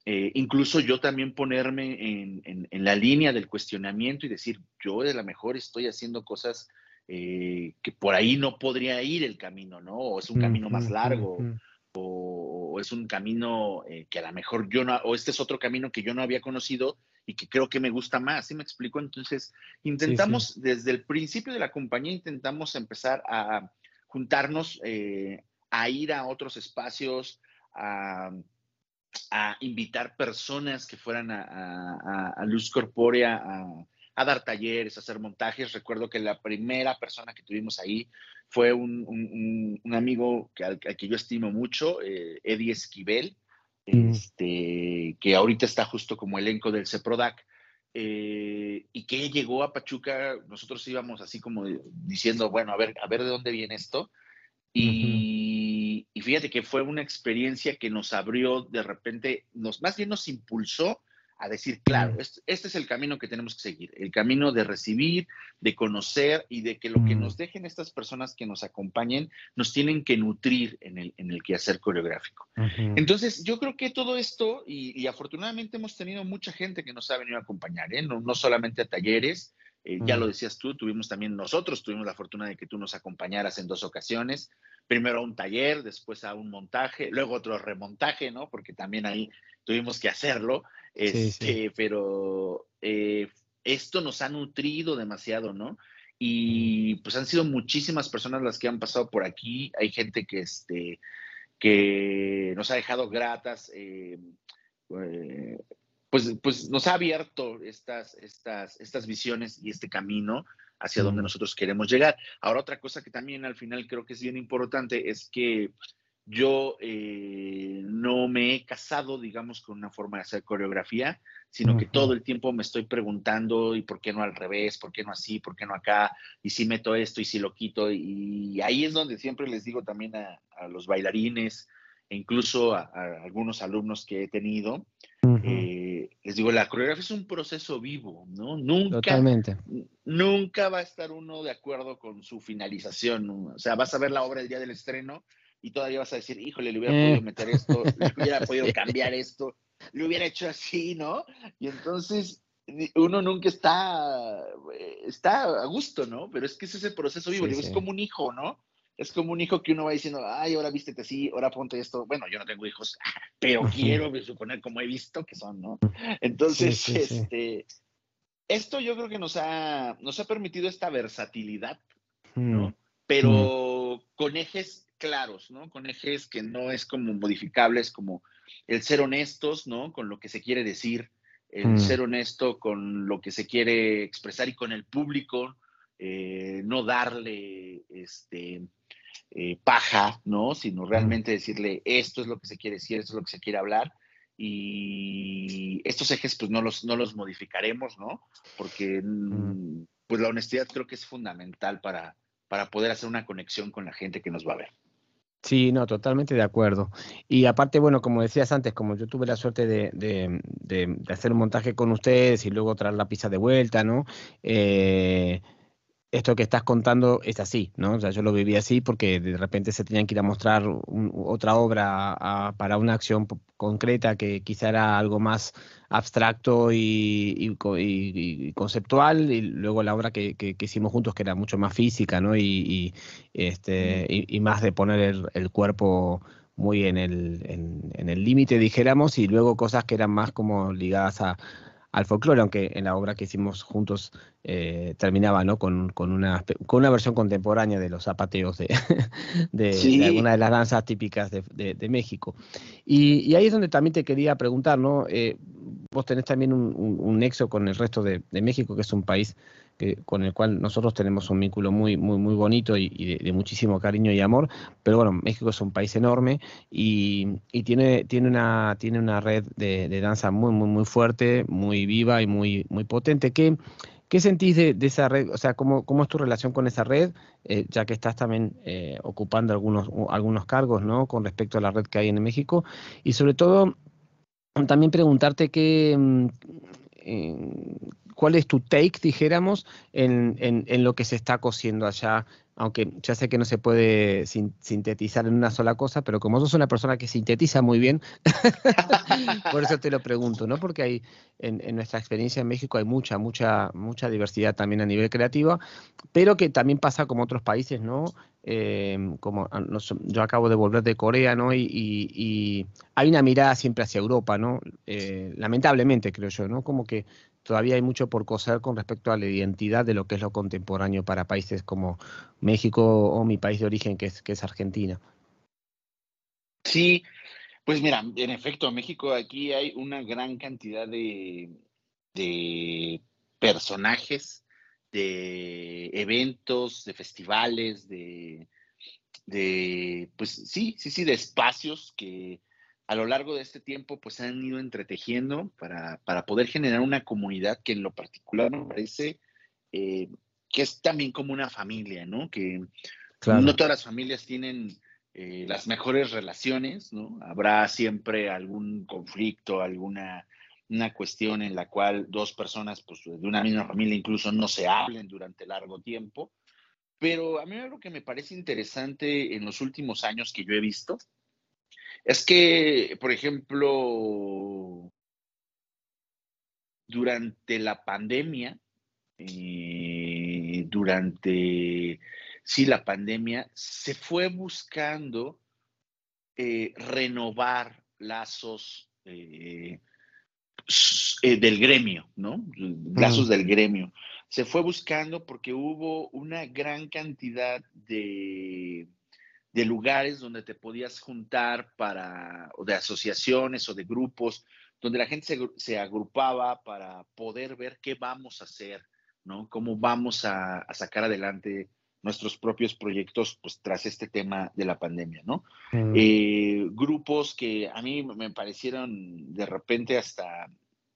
eh, incluso yo también ponerme en, en, la línea del cuestionamiento y decir, yo de la mejor estoy haciendo cosas eh, que por ahí no podría ir el camino, ¿no? O es un camino más largo, o, es un camino eh, que a lo mejor yo no, o este es otro camino que yo no había conocido y que creo que me gusta más, ¿sí me explico? Entonces, intentamos, desde el principio de la compañía, intentamos empezar a juntarnos, a ir a otros espacios, a, invitar personas que fueran a, Luz Corpórea a, dar talleres, a hacer montajes. Recuerdo que la primera persona que tuvimos ahí fue un, amigo que, al, que yo estimo mucho, eh, Eddie Esquivel, mm. este, que ahorita está justo como elenco del CEPRODAC. Eh, y que llegó a Pachuca, nosotros íbamos así como diciendo, bueno, a ver, a ver de dónde viene esto. Y, fíjate que fue una experiencia que nos abrió de repente, nos, más bien nos impulsó a decir, claro, este, es el camino que tenemos que seguir, el camino de recibir, de conocer y de que lo que nos dejen estas personas que nos acompañen nos tienen que nutrir en el, en el quehacer coreográfico. Entonces, yo creo que todo esto, y, afortunadamente hemos tenido mucha gente que nos ha venido a acompañar, ¿eh? no, solamente a talleres, eh, ya lo decías tú, tuvimos también nosotros, tuvimos la fortuna de que tú nos acompañaras en dos ocasiones, primero a un taller, después a un montaje, luego otro remontaje, ¿no? Porque también ahí tuvimos que hacerlo. Este, Pero eh, esto nos ha nutrido demasiado, ¿no? Y pues han sido muchísimas personas las que han pasado por aquí. Hay gente que, este, que nos ha dejado gratas, eh, eh, pues, pues nos ha abierto estas, estas, estas visiones y este camino hacia donde nosotros queremos llegar. Ahora, otra cosa que también al final creo que es bien importante es que yo eh, no me he casado, digamos, con una forma de hacer coreografía, sino que todo el tiempo me estoy preguntando, ¿y por qué no al revés? ¿Por qué no así? ¿Por qué no acá? ¿Y si meto esto? ¿Y si lo quito? Y ahí es donde siempre les digo también a, los bailarines e incluso a, algunos alumnos que he tenido, eh, les digo, la coreografía es un proceso vivo, ¿no? Nunca, nunca va a estar uno de acuerdo con su finalización. O sea, vas a ver la obra el día del estreno y todavía vas a decir, híjole, le hubiera podido eh. meter esto, le hubiera podido cambiar esto, le hubiera hecho así, ¿no? Y entonces uno nunca está, eh, está a gusto, ¿no? Pero es que es ese proceso vivo, es como un hijo, ¿no? Es como un hijo que uno va diciendo, ay, ahora vístete así, ahora ponte esto. Bueno, yo no tengo hijos, pero quiero suponer como he visto que son, ¿no? Entonces, este, esto yo creo que nos ha, nos ha permitido esta versatilidad, ¿no? Mm. Pero con ejes claros, ¿no? Con ejes que no es como modificables, como el ser honestos, ¿no? Con lo que se quiere decir, el mm. ser honesto con lo que se quiere expresar y con el público, eh, no darle este, eh, paja, ¿no? Sino realmente decirle esto es lo que se quiere decir, esto es lo que se quiere hablar. Y estos ejes, pues no los, no los modificaremos, ¿no? Porque pues la honestidad creo que es fundamental para, para poder hacer una conexión con la gente que nos va a ver. Sí, no, totalmente de acuerdo. Y aparte, bueno, como decías antes, como yo tuve la suerte de, de, hacer un montaje con ustedes y luego traer la pizza de vuelta, ¿no? Eh, esto que estás contando es así, ¿no? O sea, yo lo viví así porque de repente se tenían que ir a mostrar otra obra para una acción concreta que quizá era algo más abstracto y, conceptual, y luego la obra que, hicimos juntos que era mucho más física, ¿no? Y, este, más de poner el, cuerpo muy en el en el límite, dijéramos, y luego cosas que eran más como ligadas a al folclore, aunque en la obra que hicimos juntos eh, terminaba ¿no? con, una, con una versión contemporánea de los zapateos de, de, alguna de las danzas típicas de, México. Y, ahí es donde también te quería preguntar, ¿no? Eh, vos tenés también un, nexo con el resto de, México, que es un país que, con el cual nosotros tenemos un vínculo muy, muy, muy bonito y, de, muchísimo cariño y amor. Pero bueno, México es un país enorme y, tiene, tiene, una, tiene una red de, danza muy, muy, muy fuerte, muy viva y muy, muy potente. ¿Qué, qué sentís de, esa red? O sea, ¿cómo, ¿cómo es tu relación con esa red? Eh, ya que estás también eh, ocupando algunos, algunos cargos, ¿no? Con respecto a la red que hay en México. Y sobre todo, también preguntarte qué, mm, cuál es tu take, dijéramos, en, en, lo que se está cociendo allá aunque ya sé que no se puede sintetizar en una sola cosa, pero como sos una persona que sintetiza muy bien, por eso te lo pregunto, ¿no? Porque hay, en, nuestra experiencia en México hay mucha, mucha, mucha diversidad también a nivel creativo, pero que también pasa como otros países, ¿no? Em, como ah, yo acabo de volver de Corea, ¿no? Y, hay una mirada siempre hacia Europa, ¿no? Eh, lamentablemente, creo yo, ¿no? Como que todavía hay mucho por coser con respecto a la identidad de lo que es lo contemporáneo para países como México o mi país de origen, que es, Argentina. Sí, pues mira, en efecto, México aquí hay una gran cantidad de, personajes, de eventos, de festivales, de, pues sí, sí, sí, de espacios que a lo largo de este tiempo pues han ido entretejiendo para, poder generar una comunidad que en lo particular me parece eh, que es también como una familia, ¿no? Que no todas las familias tienen eh, las mejores relaciones, ¿no? Habrá siempre algún conflicto, alguna una cuestión en la cual dos personas pues, de una misma familia incluso no se hablen durante largo tiempo. Pero a mí algo que me parece interesante en los últimos años que yo he visto es que, por ejemplo, durante la pandemia, eh, durante, sí, la pandemia, se fue buscando eh, renovar lazos eh, del gremio, ¿no? Lazos del gremio. Se fue buscando porque hubo una gran cantidad de de lugares donde te podías juntar para, o de asociaciones o de grupos, donde la gente se, agrupaba para poder ver qué vamos a hacer, ¿no? Cómo vamos a, sacar adelante nuestros propios proyectos, pues tras este tema de la pandemia, ¿no? Mm. Eh, grupos que a mí me parecieron de repente hasta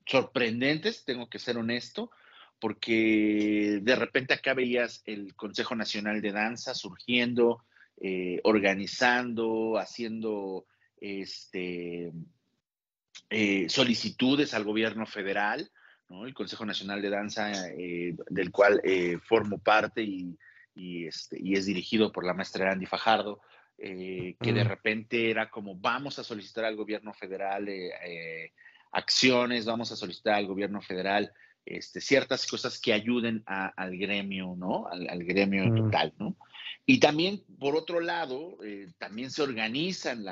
sorprendentes, tengo que ser honesto, porque de repente acá veías el Consejo Nacional de Danza surgiendo, eh, organizando, haciendo este, eh, solicitudes al gobierno federal, el Consejo Nacional de Danza, eh, del cual formo parte y, este, y, es dirigido por la maestra Andy Fajardo, que de repente era como vamos a solicitar al gobierno federal acciones, vamos a solicitar al gobierno federal este, ciertas cosas que ayuden al gremio, ¿no? Al, gremio total, ¿no? Y también, por otro lado, eh, también se organizan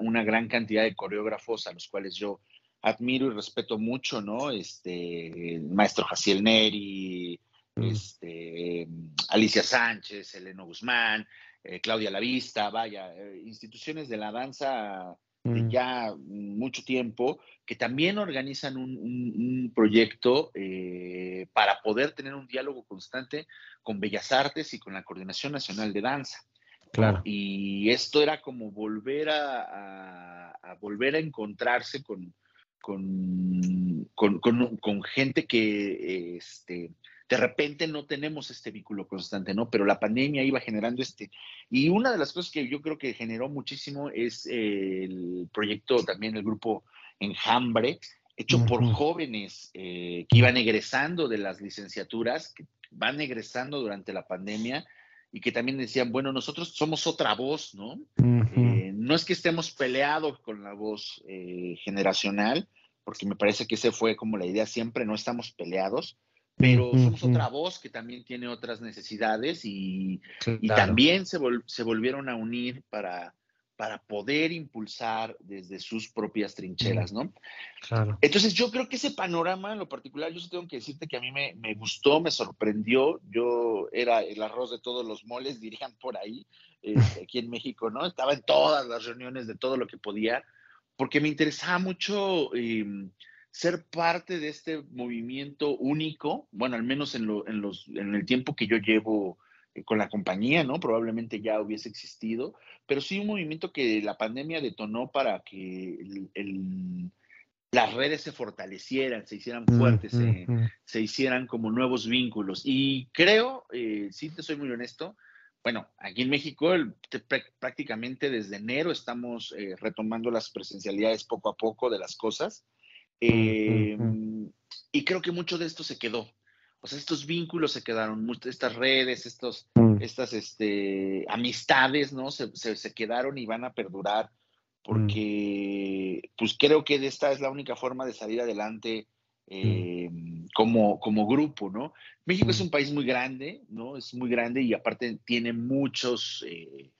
una, gran cantidad de coreógrafos a los cuales yo admiro y respeto mucho, ¿no? Este, el maestro Jaciel Neri, mm. este, Alicia Sánchez, Eleno Guzmán, eh, Claudia Lavista, vaya, eh, instituciones de la danza mm. ya mucho tiempo, que también organizan un, proyecto eh, para poder tener un diálogo constante con Bellas Artes y con la Coordinación Nacional de Danza. Claro. Y esto era como volver a, volver a encontrarse con, con, con, gente que este, de repente no tenemos este vínculo constante, ¿no? Pero la pandemia iba generando este. Y una de las cosas que yo creo que generó muchísimo es el proyecto también, el grupo Enjambre, hecho por jóvenes eh, que iban egresando de las licenciaturas, que van egresando durante la pandemia y que también decían, bueno, nosotros somos otra voz, ¿no? Eh, no es que estemos peleados con la voz eh, generacional, porque me parece que ese fue como la idea siempre, no estamos peleados, pero somos otra voz que también tiene otras necesidades y, también se, se, volvieron a unir para, para poder impulsar desde sus propias trincheras, ¿no? Claro. Entonces yo creo que ese panorama en lo particular, yo tengo que decirte que a mí me, me, gustó, me sorprendió, yo era el arroz de todos los moles, dirían por ahí, este, aquí en México, ¿no? Estaba en todas las reuniones de todo lo que podía, porque me interesaba mucho... Em, ser parte de este movimiento único, bueno, al menos en, lo, en, los, en el tiempo que yo llevo eh, con la compañía, ¿no? Probablemente ya hubiese existido, pero sí un movimiento que la pandemia detonó para que el, las redes se fortalecieran, se hicieran fuertes, se, hicieran como nuevos vínculos. Y creo, eh, sí te soy muy honesto, bueno, aquí en México prácticamente desde enero estamos eh, retomando las presencialidades poco a poco de las cosas. Em, y creo que mucho de esto se quedó. O sea, estos vínculos se quedaron, estas redes, estos, mm. estas este, amistades, ¿no? Se, se, quedaron y van a perdurar mm. porque, pues creo que esta es la única forma de salir adelante em, como, como grupo, ¿no? México es un país muy grande, ¿no? Es muy grande y aparte tiene muchos, eh,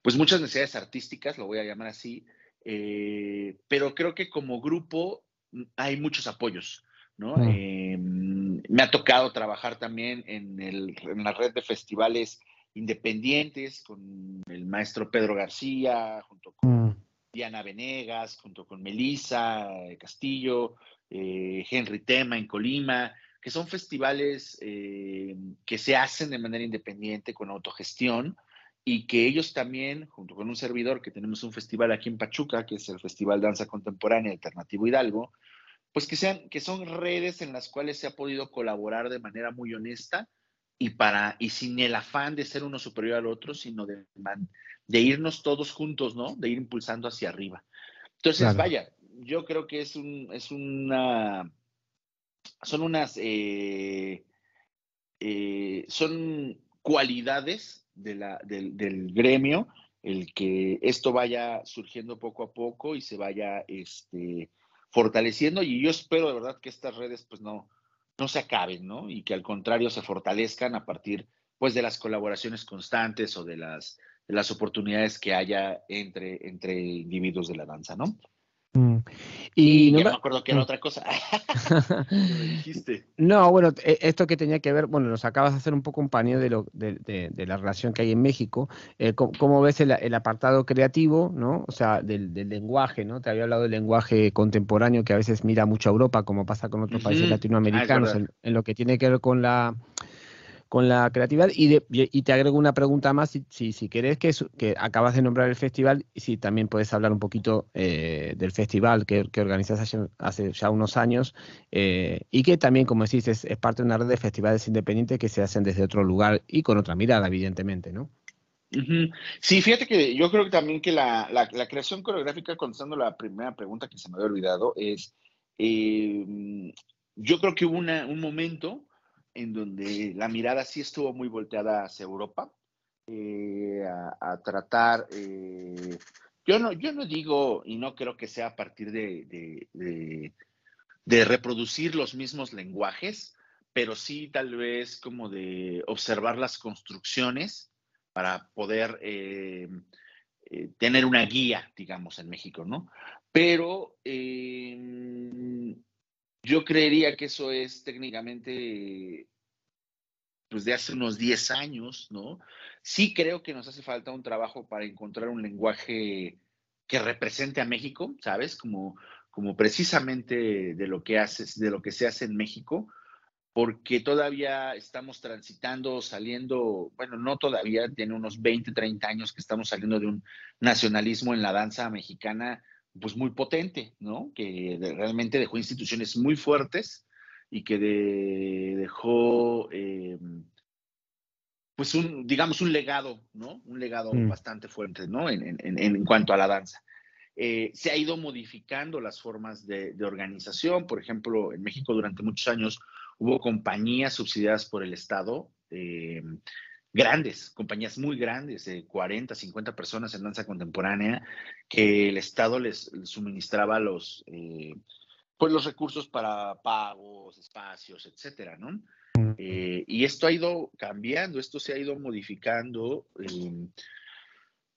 pues muchas necesidades artísticas, lo voy a llamar así, eh, pero creo que como grupo hay muchos apoyos, ¿no? Mm. Em, me ha tocado trabajar también en, el, en, la red de festivales independientes con el maestro Pedro García, junto con mm. Diana Venegas, junto con Melissa Castillo, eh, Henry Tema en Colima, que son festivales eh, que se hacen de manera independiente, con autogestión, y que ellos también, junto con un servidor, que tenemos un festival aquí en Pachuca, que es el Festival Danza Contemporánea Alternativo Hidalgo, pues que, sean, que son redes en las cuales se ha podido colaborar de manera muy honesta y, para, y sin el afán de ser uno superior al otro, sino de, de irnos todos juntos, ¿no? De ir impulsando hacia arriba. Entonces, vaya, yo creo que es, un, es una, son unas, eh, eh, son cualidades de la, del, del, gremio, el que esto vaya surgiendo poco a poco y se vaya, este, fortaleciendo y yo espero de verdad que estas redes pues no, no se acaben, ¿no? Y que al contrario se fortalezcan a partir pues de las colaboraciones constantes o de las, de las oportunidades que haya entre, entre individuos de la danza, ¿no? Mm. Y, no me... acuerdo que era mm. otra cosa. no, bueno, e, esto que tenía que ver, bueno, nos acabas de hacer un poco un paneo de, lo, de, la relación que hay en México. Eh, ¿cómo, ves el, apartado creativo, ¿no? O sea, del, lenguaje, ¿no? Te había hablado del lenguaje contemporáneo que a veces mira mucho a Europa, como pasa con otros países ah, latinoamericanos, en, lo que tiene que ver con la con la creatividad. Y, y te agrego una pregunta más, si, si, querés, que, acabas de nombrar el festival, y si también puedes hablar un poquito eh, del festival que, que organizas hace, ya unos años, eh, y que también, como decís, es, parte de una red de festivales independientes que se hacen desde otro lugar y con otra mirada, evidentemente, ¿no? Sí, fíjate que yo creo que también que la, la, creación coreográfica, contestando la primera pregunta que se me había olvidado, es, eh, yo creo que hubo una, un momento en donde la mirada sí estuvo muy volteada hacia Europa, eh, a, tratar, eh, yo, no, yo no digo y no creo que sea a partir de, de, reproducir los mismos lenguajes, pero sí tal vez como de observar las construcciones para poder eh, tener una guía, digamos, en México, ¿no? Pero yo creería que eso es técnicamente pues de hace unos 10 años, ¿no? Sí creo que nos hace falta un trabajo para encontrar un lenguaje que represente a México, ¿sabes? Como, como precisamente de lo que haces, de lo que se hace en México, porque todavía estamos transitando, saliendo, bueno, no todavía, tiene unos 20, 30 años que estamos saliendo de un nacionalismo en la danza mexicana pues muy potente, ¿no? Que realmente dejó instituciones muy fuertes y que dejó, eh, pues un, digamos, un legado, ¿no? Un legado mm. bastante fuerte, ¿no? En, en, en, cuanto a la danza. Eh, se ha ido modificando las formas de, de, organización. Por ejemplo, en México durante muchos años hubo compañías subsidiadas por el Estado eh, grandes, compañías muy grandes, de 40, 50 personas en danza contemporánea, que el Estado les, suministraba los, eh, pues los recursos para pagos, espacios, etcétera, ¿no? Eh, y esto ha ido cambiando, esto se ha ido modificando. Em,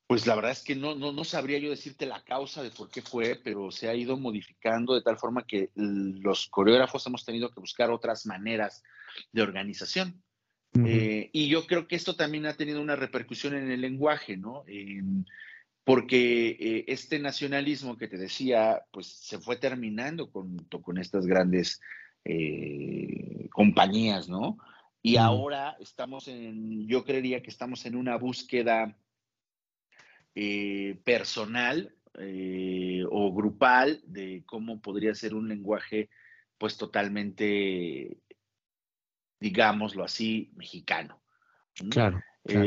pues la verdad es que no, no, no, sabría yo decirte la causa de por qué fue, pero se ha ido modificando de tal forma que los coreógrafos hemos tenido que buscar otras maneras de organización. Eh, y yo creo que esto también ha tenido una repercusión en el lenguaje, ¿no? porque eh, este nacionalismo que te decía, pues se fue terminando con, con estas grandes eh, compañías, ¿no? Y ahora estamos en, yo creería que estamos en una búsqueda personal o grupal de cómo podría ser un lenguaje, pues totalmente, digámoslo así, mexicano. Claro. claro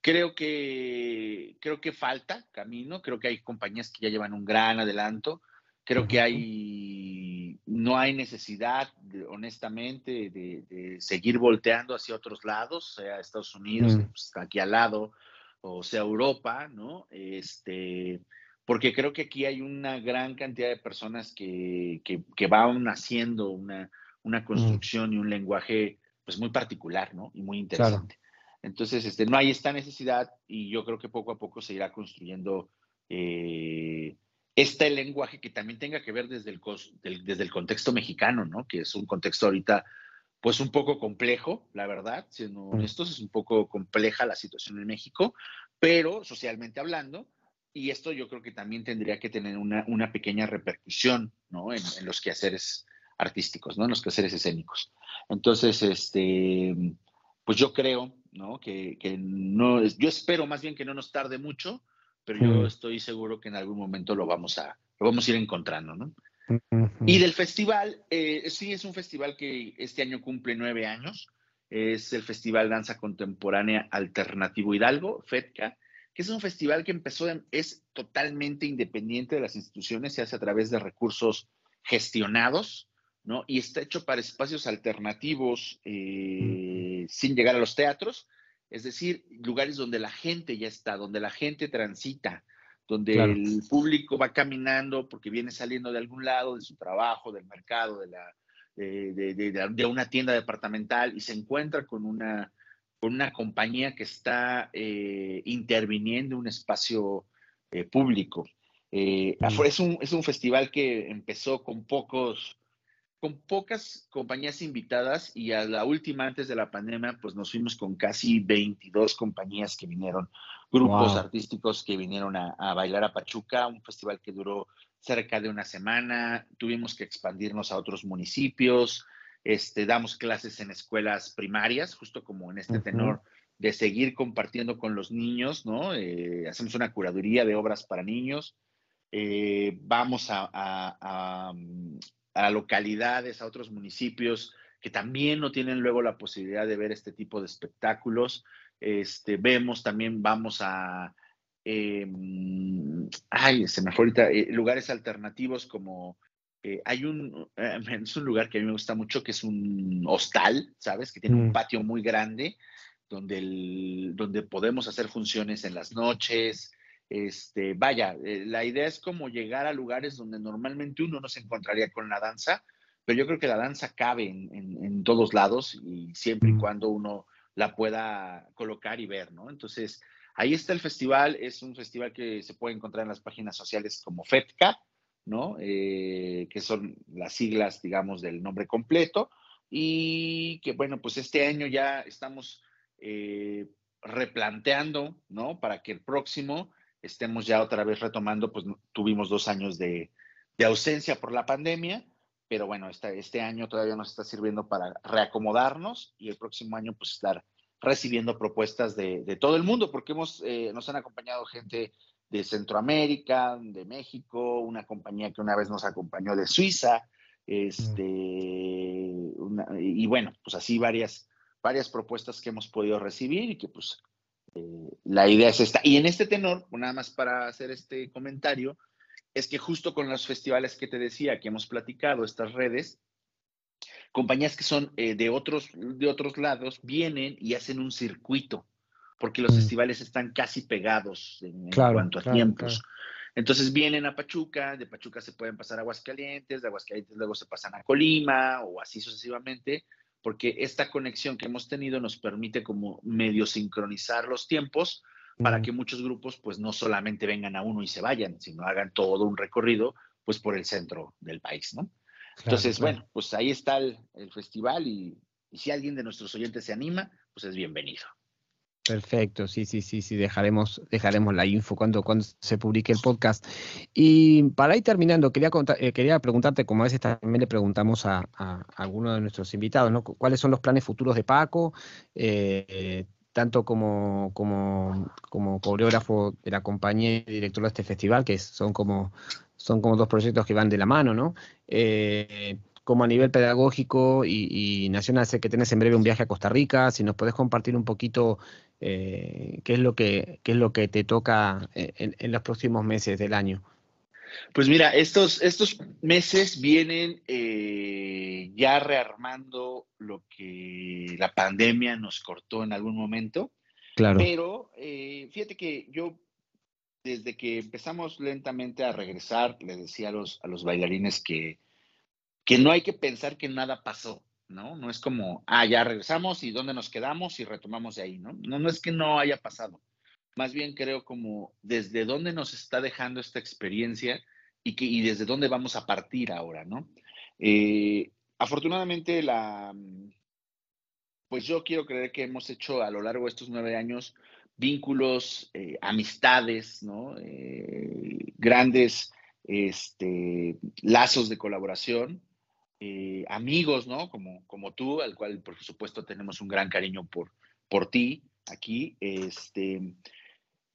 Creo que, creo que falta camino, creo que hay compañías que ya llevan un gran adelanto, creo que hay, no hay necesidad, honestamente, de, seguir volteando hacia otros lados, sea Estados Unidos, mm. pues, aquí al lado, o sea Europa, ¿no? Este, porque creo que aquí hay una gran cantidad de personas que, que, van haciendo una, una mm. construcción y un lenguaje pues muy particular, ¿no? Y muy interesante. Entonces, este, no hay esta necesidad y yo creo que poco a poco se irá construyendo eh, este lenguaje que también tenga que ver desde el, desde el contexto mexicano, ¿no? Que es un contexto ahorita, pues un poco complejo, la verdad, siendo mm. honestos, es un poco compleja la situación en México, pero socialmente hablando, y esto yo creo que también tendría que tener una, una pequeña repercusión, ¿no? En, en, los quehaceres artísticos, ¿no? En los quehaceres escénicos. Entonces, este, pues yo creo, ¿no? Que, no, yo espero más bien que no nos tarde mucho, pero yo estoy seguro que en algún momento lo vamos a, lo vamos a ir encontrando, ¿no? Y del festival, eh, sí, es un festival que este año cumple nueve años. Es el Festival Danza Contemporánea Alternativo Hidalgo, FEDCA, que es un festival que empezó, es totalmente independiente de las instituciones, se hace a través de recursos gestionados, ¿no? Y está hecho para espacios alternativos eh, sin llegar a los teatros, es decir, lugares donde la gente ya está, donde la gente transita, donde el público va caminando porque viene saliendo de algún lado, de su trabajo, del mercado, de, la, de, una tienda departamental y se encuentra con una, con una compañía que está eh, interviniendo en un espacio eh, público. es, un, es un festival que empezó con pocos con pocas compañías invitadas y a la última antes de la pandemia, pues nos fuimos con casi 22 compañías que vinieron, grupos artísticos que vinieron a, bailar a Pachuca, un festival que duró cerca de una semana, tuvimos que expandirnos a otros municipios, este, damos clases en escuelas primarias, justo como en este tenor de seguir compartiendo con los niños, ¿no? Eh, hacemos una curaduría de obras para niños, eh, vamos a, a localidades, a otros municipios que también no tienen luego la posibilidad de ver este tipo de espectáculos. Este, vemos también, vamos a, em, ay, se me fue ahorita, eh, lugares alternativos como, eh, hay un, eh, es un lugar que a mí me gusta mucho, que es un hostal, ¿sabes? Que tiene un mm. patio muy grande, donde, el, donde podemos hacer funciones en las noches, este, vaya, eh, la idea es como llegar a lugares donde normalmente uno no se encontraría con la danza, pero yo creo que la danza cabe en, todos lados y siempre y mm. cuando uno la pueda colocar y ver, ¿no? Entonces, ahí está el festival, es un festival que se puede encontrar en las páginas sociales como FETCA, ¿no? Eh, que son las siglas, digamos, del nombre completo, y que, bueno, pues este año ya estamos eh, replanteando, ¿no? Para que el próximo estemos ya otra vez retomando, pues tuvimos dos años de, ausencia por la pandemia, pero bueno, este, este año todavía nos está sirviendo para reacomodarnos y el próximo año pues estar recibiendo propuestas de, todo el mundo, porque hemos, eh, nos han acompañado gente de Centroamérica, de México, una compañía que una vez nos acompañó de Suiza, este, y bueno, pues así varias, varias propuestas que hemos podido recibir y que pues eh, la idea es esta. Y en este tenor, nada más para hacer este comentario, es que justo con los festivales que te decía, que hemos platicado, estas redes, compañías que son eh, de, otros, de otros lados vienen y hacen un circuito, porque los mm. festivales están casi pegados en, cuanto a tiempos. Entonces vienen a Pachuca, de Pachuca se pueden pasar a Aguascalientes, de Aguascalientes luego se pasan a Colima o así sucesivamente, porque esta conexión que hemos tenido nos permite como medio sincronizar los tiempos para que muchos grupos pues no solamente vengan a uno y se vayan, sino hagan todo un recorrido pues por el centro del país, ¿no? Entonces, bueno, pues ahí está el, festival y, si alguien de nuestros oyentes se anima, pues es bienvenido. Perfecto, sí, sí, sí, sí, dejaremos, dejaremos la info cuando, cuando se publique el podcast. Y para ir terminando, quería, eh, quería preguntarte, como a veces también le preguntamos a, a, algunos de nuestros invitados, ¿no? ¿Cuáles son los planes futuros de Paco? Eh, tanto como, como, como coreógrafo de la compañía y director de este festival, que son como, son como dos proyectos que van de la mano, ¿no? Eh, como a nivel pedagógico y, nacional, sé que tenés en breve un viaje a Costa Rica, si nos podés compartir un poquito eh, qué, es lo que, es lo que te toca en, los próximos meses del año. Pues mira, estos, estos meses vienen eh, ya rearmando lo que la pandemia nos cortó en algún momento. Claro. Pero eh, fíjate que yo, desde que empezamos lentamente a regresar, le decía a los, a los bailarines que que no hay que pensar que nada pasó, ¿no? No es como, ah, ya regresamos y dónde nos quedamos y retomamos de ahí, ¿no? No, no es que no haya pasado. Más bien creo como desde dónde nos está dejando esta experiencia y, que, y desde dónde vamos a partir ahora, ¿no? Eh, afortunadamente, la, pues yo quiero creer que hemos hecho a lo largo de estos nueve años vínculos, eh, amistades, ¿no? Eh, grandes este, lazos de colaboración eh, amigos, ¿no? Como, como tú, al cual por supuesto tenemos un gran cariño por, por ti aquí. Este,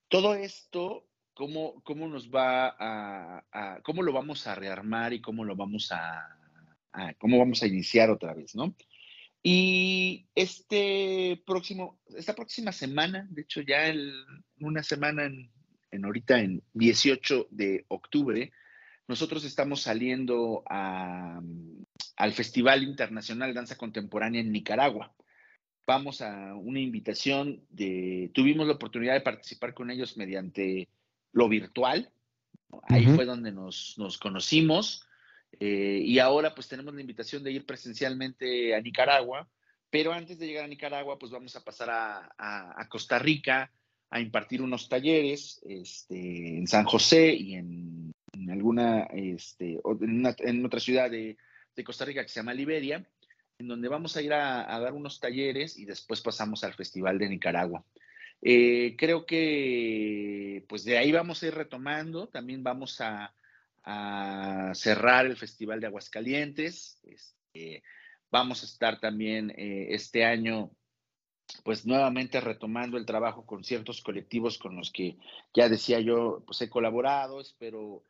todo esto, ¿cómo, cómo nos va a, cómo lo vamos a rearmar y cómo lo vamos a, cómo vamos a iniciar otra vez, ¿no? Y este próximo, esta próxima semana, de hecho ya en una semana en, en ahorita en 18 de octubre, nosotros estamos saliendo al Festival Internacional de Danza Contemporánea en Nicaragua. Vamos a una invitación de, tuvimos la oportunidad de participar con ellos mediante lo virtual. Ahí fue donde nos, conocimos. Eh, y ahora pues tenemos la invitación de ir presencialmente a Nicaragua. Pero antes de llegar a Nicaragua, pues vamos a pasar a, Costa Rica a impartir unos talleres este, en San José y en este, en, otra ciudad de, Costa Rica que se llama Liberia, en donde vamos a ir a, dar unos talleres y después pasamos al Festival de Nicaragua. Eh, creo que pues de ahí vamos a ir retomando, también vamos a, cerrar el Festival de Aguascalientes, este, vamos a estar también eh, este año pues nuevamente retomando el trabajo con ciertos colectivos con los que ya decía yo, pues he colaborado, espero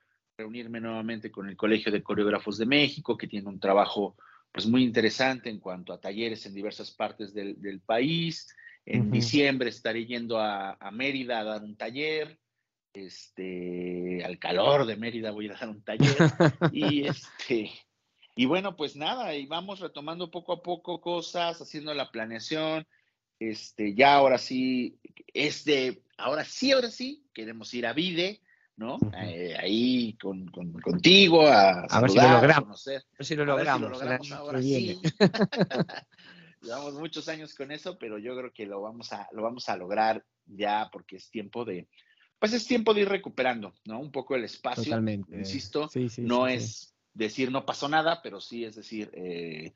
reunirme nuevamente con el Colegio de Coreógrafos de México, que tiene un trabajo pues muy interesante en cuanto a talleres en diversas partes del, país. En diciembre estaré yendo a, Mérida a dar un taller. Este, al calor de Mérida voy a dar un taller. y este, y bueno, pues nada, y vamos retomando poco a poco cosas, haciendo la planeación. Este, ya ahora sí, este, ahora sí, ahora sí, queremos ir a Vide ¿no? Eh, ahí con, contigo, a, a ver si lo logramos. A, ver si lo logramos. ahora Llevamos muchos años con eso, pero yo creo que lo vamos a, lo vamos a lograr ya porque es tiempo de, pues es tiempo de ir recuperando, ¿no? Un poco el espacio. Totalmente. Insisto, no es decir no pasó nada, pero sí es decir, eh,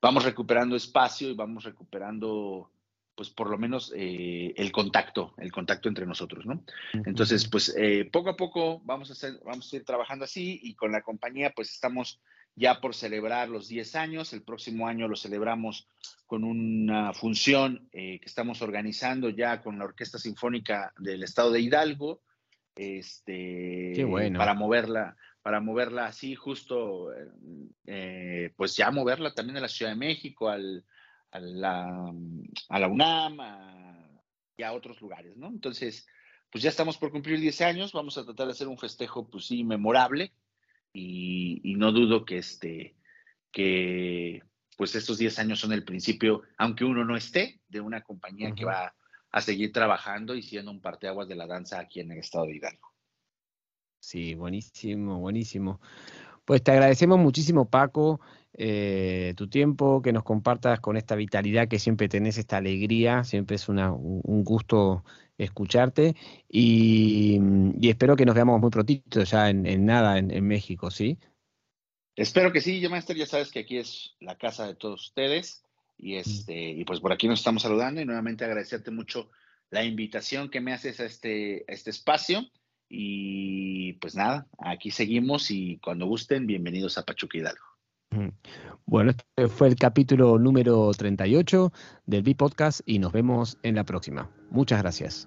vamos recuperando espacio y vamos recuperando pues por lo menos eh, el contacto, el contacto entre nosotros, ¿no? Entonces, pues eh, poco a poco vamos a, hacer, vamos a ir trabajando así y con la compañía pues estamos ya por celebrar los 10 años, el próximo año lo celebramos con una función eh, que estamos organizando ya con la Orquesta Sinfónica del Estado de Hidalgo, este, Qué bueno. para moverla, para moverla así justo, pues ya moverla también a la Ciudad de México, al, a la, a la UNAM y a otros lugares, ¿no? Entonces, pues ya estamos por cumplir 10 años, vamos a tratar de hacer un festejo, pues sí, memorable, y, no dudo que este, que pues estos 10 años son el principio, aunque uno no esté, de una compañía que va a seguir trabajando y siendo un parteaguas de la danza aquí en el estado de Hidalgo. Sí, buenísimo, buenísimo. Pues te agradecemos muchísimo, Paco. Eh, tu tiempo, que nos compartas con esta vitalidad que siempre tenés, esta alegría, siempre es un gusto escucharte y, espero que nos veamos muy prontito ya en, nada en, México, ¿sí? Espero que sí, yo Master, ya sabes que aquí es la casa de todos ustedes y, este, y pues por aquí nos estamos saludando y nuevamente agradecerte mucho la invitación que me haces a este, a este espacio. Y pues nada, aquí seguimos y cuando gusten, bienvenidos a Pachuca Hidalgo. Bueno, este fue el capítulo número 38 del B-Podcast y nos vemos en la próxima. Muchas gracias.